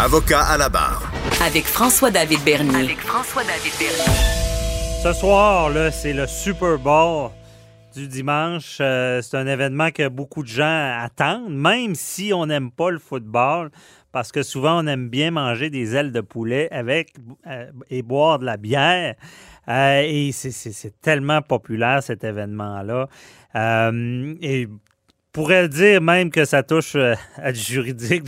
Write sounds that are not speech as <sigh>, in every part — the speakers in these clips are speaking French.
Avocat à la barre. Avec François-David Bernier. Avec François-David Bernier. Ce soir, là, c'est le Super Bowl du dimanche. Euh, c'est un événement que beaucoup de gens attendent, même si on n'aime pas le football, parce que souvent on aime bien manger des ailes de poulet avec euh, et boire de la bière. Euh, et c'est tellement populaire cet événement-là. et pourrait dire même que ça touche euh, à du juridique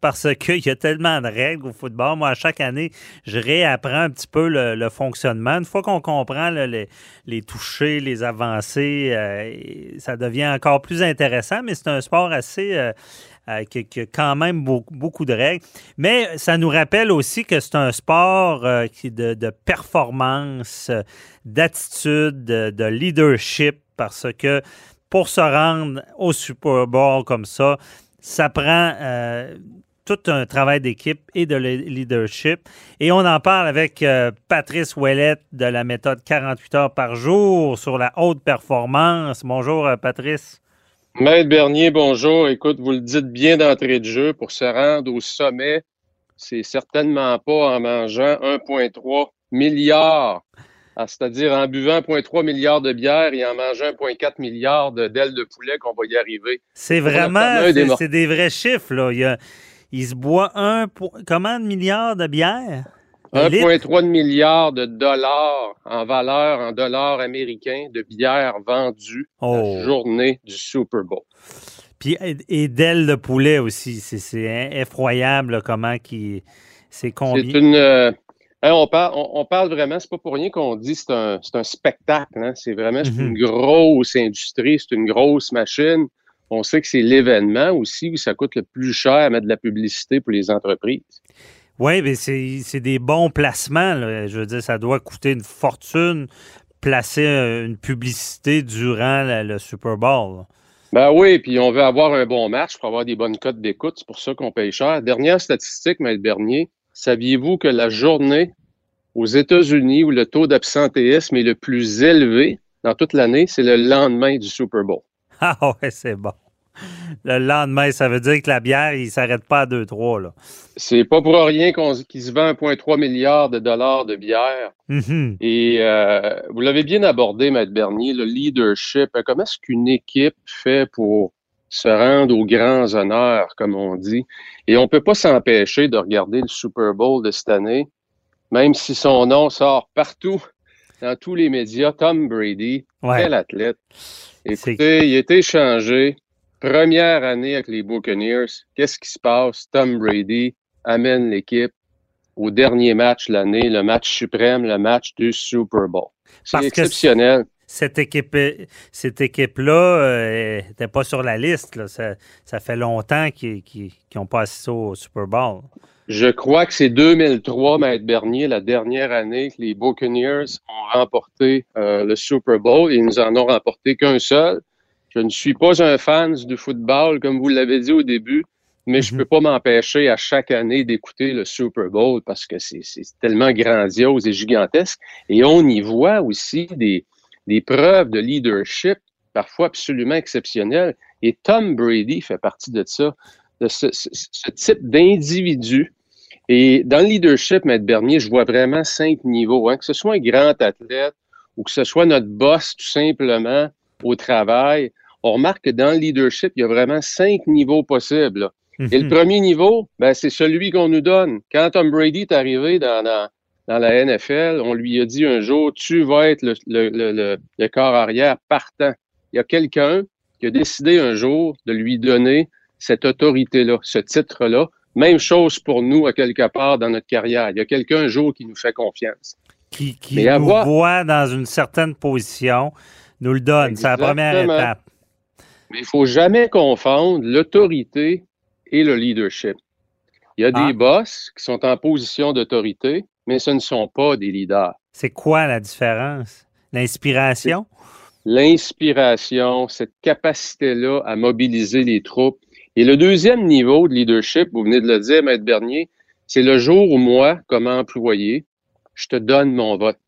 parce qu'il y a tellement de règles au football. Moi, à chaque année, je réapprends un petit peu le, fonctionnement. Une fois qu'on comprend les, les touchés, les avancées, euh, ça devient encore plus intéressant, mais c'est un sport assez... Euh, qui, a quand même beaucoup, de règles. Mais ça nous rappelle aussi que c'est un sport qui de, performance, d'attitude, de, leadership, parce que pour se rendre au Super Bowl comme ça, ça prend euh, tout un travail d'équipe et de leadership. Et on en parle avec euh, Patrice Ouellette de la méthode 48 heures par jour sur la haute performance. Bonjour, euh, Patrice. Maître Bernier, bonjour. Écoute, vous le dites bien d'entrée de jeu, pour se rendre au sommet, c'est certainement pas en mangeant 1,3 milliard c'est-à-dire en buvant 1,3 milliard de bière et en mangeant 1,4 milliard d'ailes de poulet qu'on va y arriver. C'est vraiment, c'est des vrais chiffres. Là. Il, se boit un, comment de milliards de bière? 1,3 milliard de dollars en valeur, en dollars américains, de bière vendue la oh. journée du Super Bowl. Puis, et d'ailes de poulet aussi. C'est effroyable comment qui. C'est combien? C'est une. Euh, Hein, on, parle, on, parle vraiment, c'est pas pour rien qu'on dit c'est un, un spectacle. Hein? C'est vraiment une mhm. grosse industrie, c'est une grosse machine. On sait que c'est l'événement aussi où ça coûte le plus cher à mettre de la publicité pour les entreprises. Oui, mais c'est des bons placements. Je veux dire, ça doit coûter une fortune placer euh, une publicité durant le Super Bowl. Ben oui, puis on veut avoir un bon match pour avoir des bonnes cotes d'écoute. C'est pour ça qu'on paye cher. Dernière statistique, Maître Bernier, Saviez-vous que la journée aux États-Unis où le taux d'absentéisme est le plus élevé dans toute l'année, c'est le lendemain du Super Bowl? <laughs> Ah ouais, c'est bon. Le lendemain, ça veut dire que la bière, il ne s'arrête pas à 2-3. là. C'est pas pour rien qu'il se vend 1,3 milliard de dollars de bière. Mm-hmm. Et euh, vous l'avez bien abordé, Maître Bernier, le leadership. Comment est-ce qu'une équipe fait pour se rendre aux grands honneurs, comme on dit. Et on ne peut pas s'empêcher de regarder le Super Bowl de cette année, même si son nom sort partout, dans tous les médias. Tom Brady, quel athlète. Écoutez, il a été échangé. Première année avec les Buccaneers. Qu'est-ce qui se passe? Tom Brady amène l'équipe au dernier match de l'année, le match suprême, le match du Super Bowl. C'est exceptionnel cette équipe cette équipe-là n'était euh, pas sur la liste. Ça, fait longtemps qu'ils n'ont pas assisté au Super Bowl. Je crois que c'est 2003, Maître Bernier, la dernière année que les Buccaneers ont remporté euh, le Super Bowl. Ils nous en ont remporté qu'un seul. Je ne suis pas un fan du football, comme vous l'avez dit au début, mais je ne mhm. peux pas m'empêcher à chaque année d'écouter le Super Bowl parce que c'est tellement grandiose et gigantesque. Et on y voit aussi des, des preuves de leadership parfois absolument exceptionnelles. Et Tom Brady fait partie de ça, de ce, type d'individu. Et dans le leadership, Maître Bernier, je vois vraiment cinq niveaux. Hein. Que ce soit un grand athlète ou que ce soit notre boss tout simplement au travail, on remarque que dans le leadership, il y a vraiment cinq niveaux possibles. Et le mhm. premier niveau, ben, c'est celui qu'on nous donne. Quand Tom Brady est arrivé dans, dans, dans la NFL, on lui a dit un jour, tu vas être le, le, le, corps arrière partant. Il y a quelqu'un qui a décidé un jour de lui donner cette autorité-là, ce titre-là. Même chose pour nous, à quelque part dans notre carrière. Il y a quelqu'un un jour qui nous fait confiance. Qui, qui nous voit dans une certaine position, nous le donne. C'est la première étape. Mais il ne faut jamais confondre l'autorité et le leadership. Il y a des ah. boss qui sont en position d'autorité, mais ce ne sont pas des leaders. C'est quoi la différence? L'inspiration? L'inspiration, cette capacité-là à mobiliser les troupes. Et le deuxième niveau de leadership, vous venez de le dire, Maître Bernier, c'est le jour où moi, comme employé, je te donne mon vote.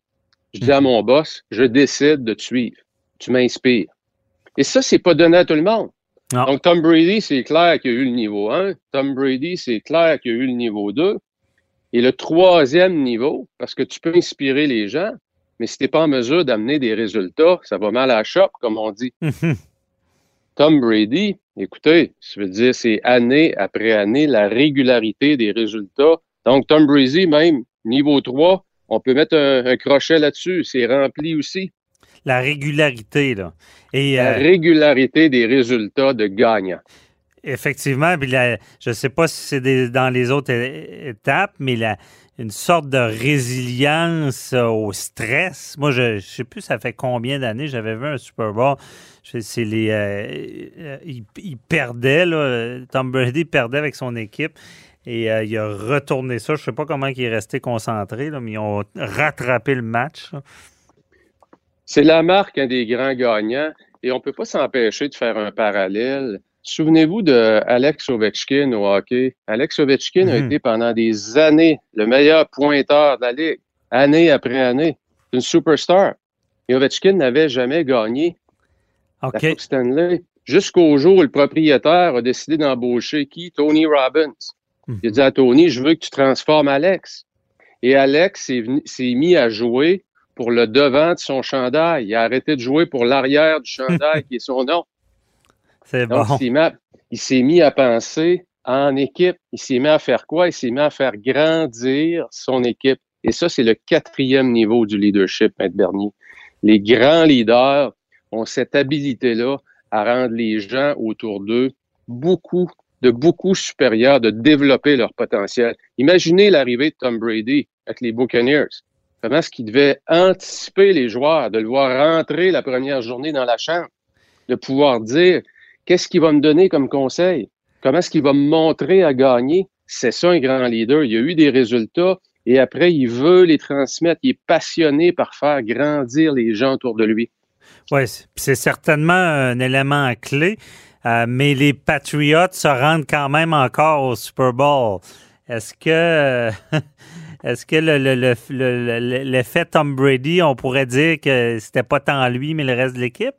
Je dis à mon boss, je décide de te suivre. Tu m'inspires. Et ça, c'est pas donné à tout le monde. Donc, Tom Brady, c'est clair qu'il y a eu le niveau 1. Tom Brady, c'est clair qu'il y a eu le niveau 2. Et le troisième niveau, parce que tu peux inspirer les gens, mais si tu n'es pas en mesure d'amener des résultats, ça va mal à la shop, comme on dit. Tom Brady, écoutez, ça veut dire c'est année après année la régularité des résultats. Donc, Tom Brady, même niveau 3, on peut mettre un, crochet là-dessus. C'est rempli aussi. La régularité, là. Et, la euh, régularité des résultats de gagnants. Effectivement, je ne sais pas si c'est dans les autres étapes, mais la, une sorte de résilience euh, au stress. Moi, je ne sais plus ça fait combien d'années j'avais vu un Super Bowl. C'est les, euh, il, perdait, Tom Brady perdait avec son équipe. Et euh, il a retourné ça. Je ne sais pas comment il est resté concentré, mais ils ont rattrapé le match. C'est la marque un des grands gagnants. Et on ne peut pas s'empêcher de faire un parallèle. Souvenez-vous de Alex Ovechkin au hockey. Alex Ovechkin a mhm. été pendant des années le meilleur pointeur de la Ligue, année après année. Une superstar. Et Ovechkin n'avait jamais gagné la Coupe Stanley. Jusqu'au jour où le propriétaire a décidé d'embaucher qui? Tony Robbins. Il a dit à Tony, je veux que tu transformes Alex. Et Alex s'est mis à jouer pour le devant de son chandail. Il a arrêté de jouer pour l'arrière du <laughs> chandail, qui est son nom. C'est bon. Il s'est mis, à penser en équipe. Il s'est mis à faire quoi? Il s'est mis à faire grandir son équipe. Et ça, c'est le quatrième niveau du leadership, Maître Bernier. Les grands leaders ont cette habilité-là à rendre les gens autour d'eux beaucoup de beaucoup supérieur de développer leur potentiel. Imaginez l'arrivée de Tom Brady avec les Buccaneers. Comment est-ce qu'il devait anticiper les joueurs, de le voir rentrer la première journée dans la chambre, de pouvoir dire qu'est-ce qu'il va me donner comme conseil, comment est-ce qu'il va me montrer à gagner? C'est ça un grand leader. Il a eu des résultats et après, il veut les transmettre. Il est passionné par faire grandir les gens autour de lui. Oui, c'est certainement un élément clé. Euh, mais les Patriots se rendent quand même encore au Super Bowl. Est-ce que <laughs> est-ce que l'effet Tom Brady, on pourrait dire que c'était pas tant lui, mais le reste de l'équipe?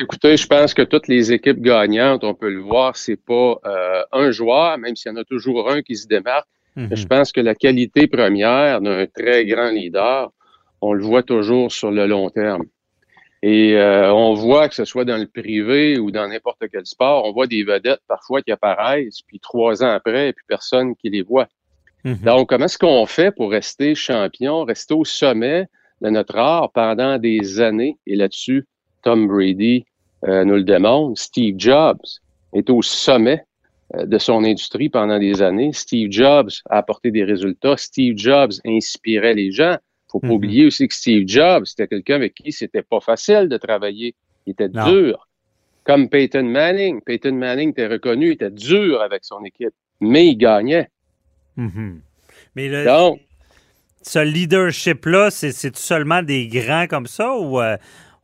Écoutez, je pense que toutes les équipes gagnantes, on peut le voir, c'est pas euh, un joueur, même s'il y en a toujours un qui se démarque. Je pense que la qualité première d'un très grand leader, on le voit toujours sur le long terme. Et euh, on voit que ce soit dans le privé ou dans n'importe quel sport, on voit des vedettes parfois qui apparaissent, puis trois ans après, et puis personne qui les voit. Mhm. Donc, comment est-ce qu'on fait pour rester champion, rester au sommet de notre art pendant des années? Et là-dessus, Tom Brady euh, nous le démontre. Steve Jobs est au sommet euh, de son industrie pendant des années. Steve Jobs a apporté des résultats. Steve Jobs inspirait les gens faut pas mm-hmm. oublier aussi que Steve Jobs, c'était quelqu'un avec qui c'était pas facile de travailler. Il était dur. Comme Peyton Manning. Peyton Manning était reconnu, il était dur avec son équipe, mais il gagnait. Mm-hmm. Mais le, Donc, ce leadership-là, c'est seulement des grands comme ça ou euh,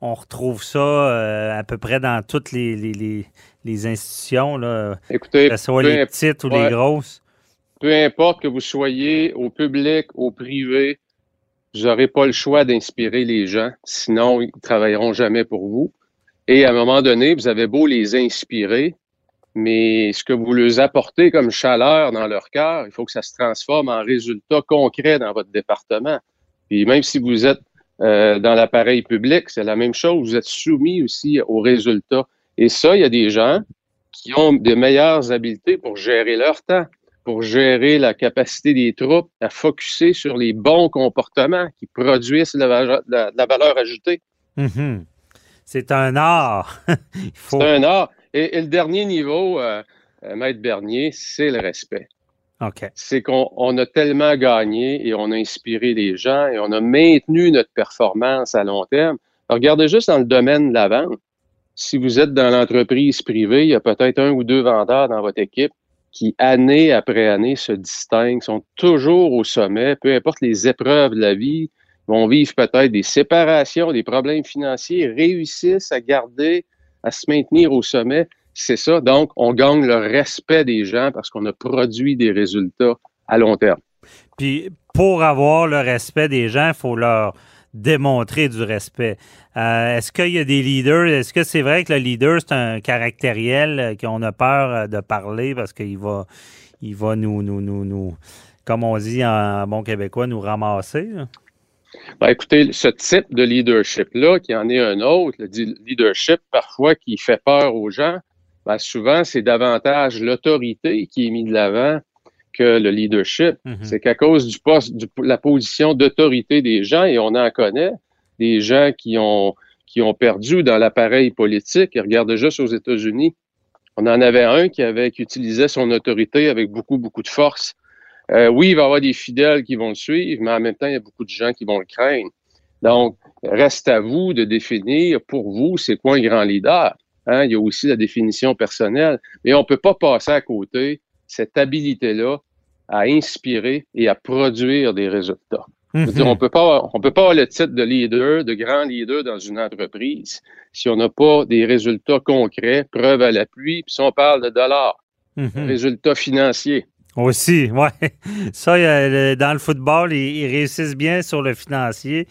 on retrouve ça euh, à peu près dans toutes les, les, les, institutions, là, écoutez, que ce soit les petites ou les grosses? Peu importe que vous soyez au public, au privé, vous n'aurez pas le choix d'inspirer les gens, sinon ils ne travailleront jamais pour vous. Et à un moment donné, vous avez beau les inspirer, mais ce que vous leur apportez comme chaleur dans leur cœur, il faut que ça se transforme en résultat concret dans votre département. Puis même si vous êtes euh, dans l'appareil public, c'est la même chose. Vous êtes soumis aussi aux résultats. Et ça, il y a des gens qui ont de meilleures habiletés pour gérer leur temps pour gérer la capacité des troupes à focuser sur les bons comportements qui produisent la, valeur ajoutée. Mm-hmm. C'est un art. <laughs> C'est un art. Et, le dernier niveau, euh, euh, Maître Bernier, c'est le respect. C'est qu'on a tellement gagné et on a inspiré les gens et on a maintenu notre performance à long terme. regardez juste dans le domaine de la vente. Si vous êtes dans l'entreprise privée, il y a peut-être un ou deux vendeurs dans votre équipe qui, année après année, se distinguent, sont toujours au sommet, peu importe les épreuves de la vie, vont vivre peut-être des séparations, des problèmes financiers, réussissent à garder, à se maintenir au sommet. C'est ça. Donc, on gagne le respect des gens parce qu'on a produit des résultats à long terme. Puis, pour avoir le respect des gens, il faut leur démontrer du respect. Euh, est-ce qu'il y a des leaders? Est-ce que c'est vrai que le leader, c'est un caractériel euh, qu'on a peur euh, de parler parce qu'il va, il va nous, nous, nous, nous, comme on dit en bon québécois, nous ramasser? Ben, écoutez, ce type de leadership-là, qui en est un autre, le leadership parfois qui fait peur aux gens, ben, souvent, c'est davantage l'autorité qui est mise de l'avant que le leadership. Mm-hmm. C'est qu'à cause du poste, de la position d'autorité des gens, et on en connaît, des gens qui ont, qui ont perdu dans l'appareil politique. Et regarde juste aux États-Unis. On en avait un qui avait qui utilisait son autorité avec beaucoup, beaucoup de force. Euh, oui, il va y avoir des fidèles qui vont le suivre, mais en même temps, il y a beaucoup de gens qui vont le craindre. Donc, reste à vous de définir pour vous, c'est quoi un grand leader. Hein? Il y a aussi la définition personnelle. Mais on ne peut pas passer à côté cette habilité-là à inspirer et à produire des résultats. Mhm. on peut pas, on peut pas avoir le titre de leader, de grand leader dans une entreprise si on n'a pas des résultats concrets, preuves à l'appui, puis si on parle de dollars, mhm. résultats financiers. Aussi, <laughs> ouais. Ça, dans le football, ils, réussissent bien sur le financier.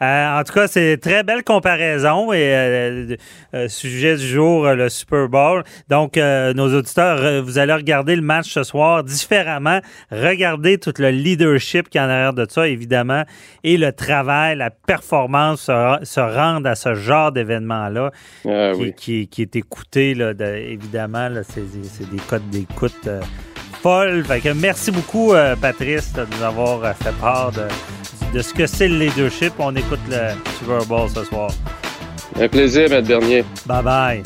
Euh, en tout cas, c'est très belle comparaison et euh, euh, sujet du jour, le Super Bowl. Donc, nos auditeurs, vous allez regarder le match ce soir différemment. Regardez tout le leadership qui est en arrière de ça, évidemment, et le travail, la performance se, rendre à ce genre d'événement-là ah qui, est écouté, là, évidemment. C'est des codes d'écoute Paul. merci beaucoup, euh, Patrice, de nous avoir euh, fait part de, ce que c'est le leadership. On écoute le Super Bowl ce soir. Un plaisir, Maître Bernier. Bye bye.